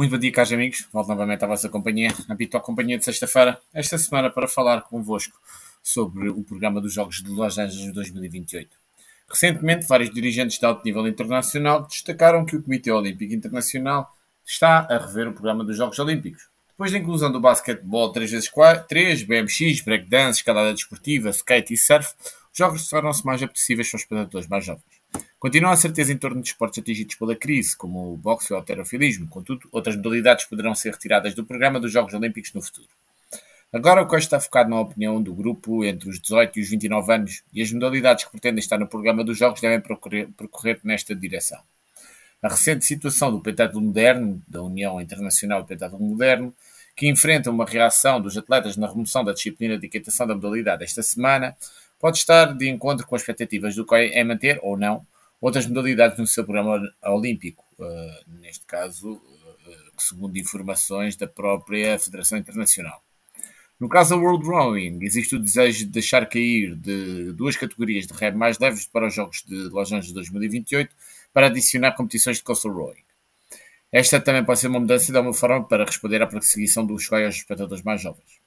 Muito bom dia, caros amigos. Volto novamente à vossa companhia, a habitual companhia de sexta-feira, esta semana para falar convosco sobre o programa dos Jogos de Los Angeles 2028. Recentemente, vários dirigentes de alto nível internacional destacaram que o Comitê Olímpico Internacional está a rever o programa dos Jogos Olímpicos. Depois da inclusão do basquetebol 3x3, BMX, breakdance, escalada desportiva, skate e surf, jogos tornam-se mais apetecíveis para os espectadores mais jovens. Continua a certeza em torno de esportes atingidos pela crise, como o boxe e o alterofilismo. Contudo, outras modalidades poderão ser retiradas do programa dos Jogos Olímpicos no futuro. Agora, o que está focado na opinião do grupo entre os 18 e os 29 anos e as modalidades que pretendem estar no programa dos Jogos devem percorrer, nesta direção. A recente situação do pentatlo moderno, da União Internacional Pentatlo Moderno, que enfrenta uma reação dos atletas na remoção da disciplina de equitação da modalidade esta semana, pode estar de encontro com as expectativas do COI em manter ou não outras modalidades no seu programa olímpico, uh, neste caso, uh, segundo informações da própria Federação Internacional. No caso da World Rowing, existe o desejo de deixar cair de duas categorias de remo mais leves para os Jogos de Los Angeles 2028 para adicionar competições de coastal rowing. Esta também pode ser uma mudança de uma forma para responder à perseguição dos COI aos espectadores mais jovens.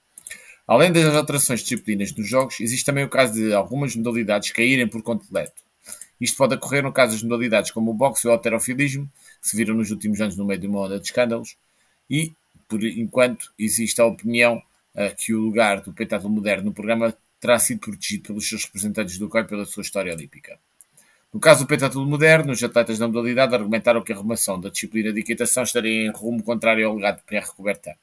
Além das alterações de disciplinas nos jogos, existe também o caso de algumas modalidades caírem por completo. Isto pode ocorrer no caso das modalidades como o boxe e o alterofilismo, que se viram nos últimos anos no meio de uma onda de escândalos, e, por enquanto, existe a opinião uh, que o lugar do pentatlo moderno no programa terá sido protegido pelos seus representantes do COI pela sua história olímpica. No caso do pentatlo moderno, os atletas da modalidade argumentaram que a remoção da disciplina de equitação estaria em rumo contrário ao legado de Pierre Coubertin.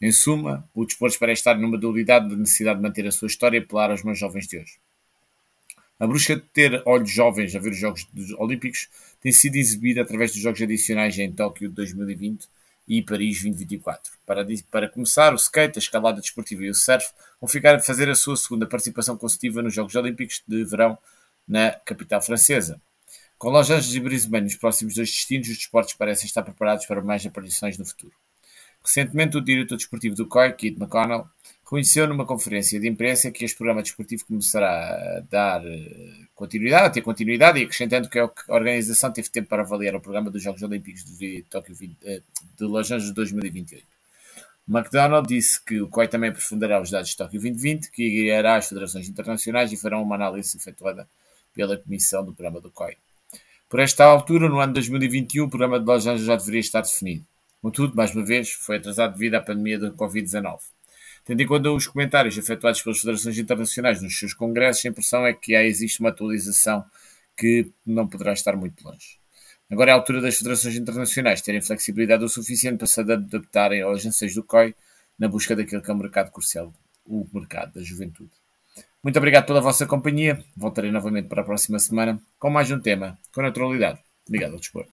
Em suma, o desporto para estar numa dualidade de necessidade de manter a sua história e apelar aos mais jovens de hoje. A busca de ter olhos jovens a ver os Jogos Olímpicos tem sido exibida através dos Jogos Adicionais em Tóquio 2020 e Paris 2024. Para, para começar, o skate, a escalada desportiva e o surf vão ficar a fazer a sua segunda participação consecutiva nos Jogos Olímpicos de verão na capital francesa. Com Los Angeles e Brisbane nos próximos dois destinos, os desportos parecem estar preparados para mais aparições no futuro. Recentemente, o diretor desportivo do COI, Keith McConnell, reconheceu numa conferência de imprensa que este programa desportivo começará a dar eh, continuidade, a ter continuidade, e acrescentando que a organização teve tempo para avaliar o programa dos Jogos Olímpicos de, Tóquio, eh, de Los Angeles 2028. McDonald disse que o COI também aprofundará os dados de Tóquio 2020, que guiará as federações internacionais e farão uma análise efetuada pela comissão do programa do COI. Por esta altura, no ano 2021, o programa de Los Angeles já deveria estar definido. Contudo, mais uma vez, foi atrasado devido à pandemia da Covid-19. Tendo em conta os comentários efetuados pelas federações internacionais nos seus congressos, a impressão é que já existe uma atualização que não poderá estar muito longe. Agora é a altura das federações internacionais terem flexibilidade o suficiente para se adaptarem aos anseios do COI na busca daquele que é o mercado crucial, o mercado da juventude. Muito obrigado pela vossa companhia. Voltarei novamente para a próxima semana com mais um tema com naturalidade. Obrigado ao dispor.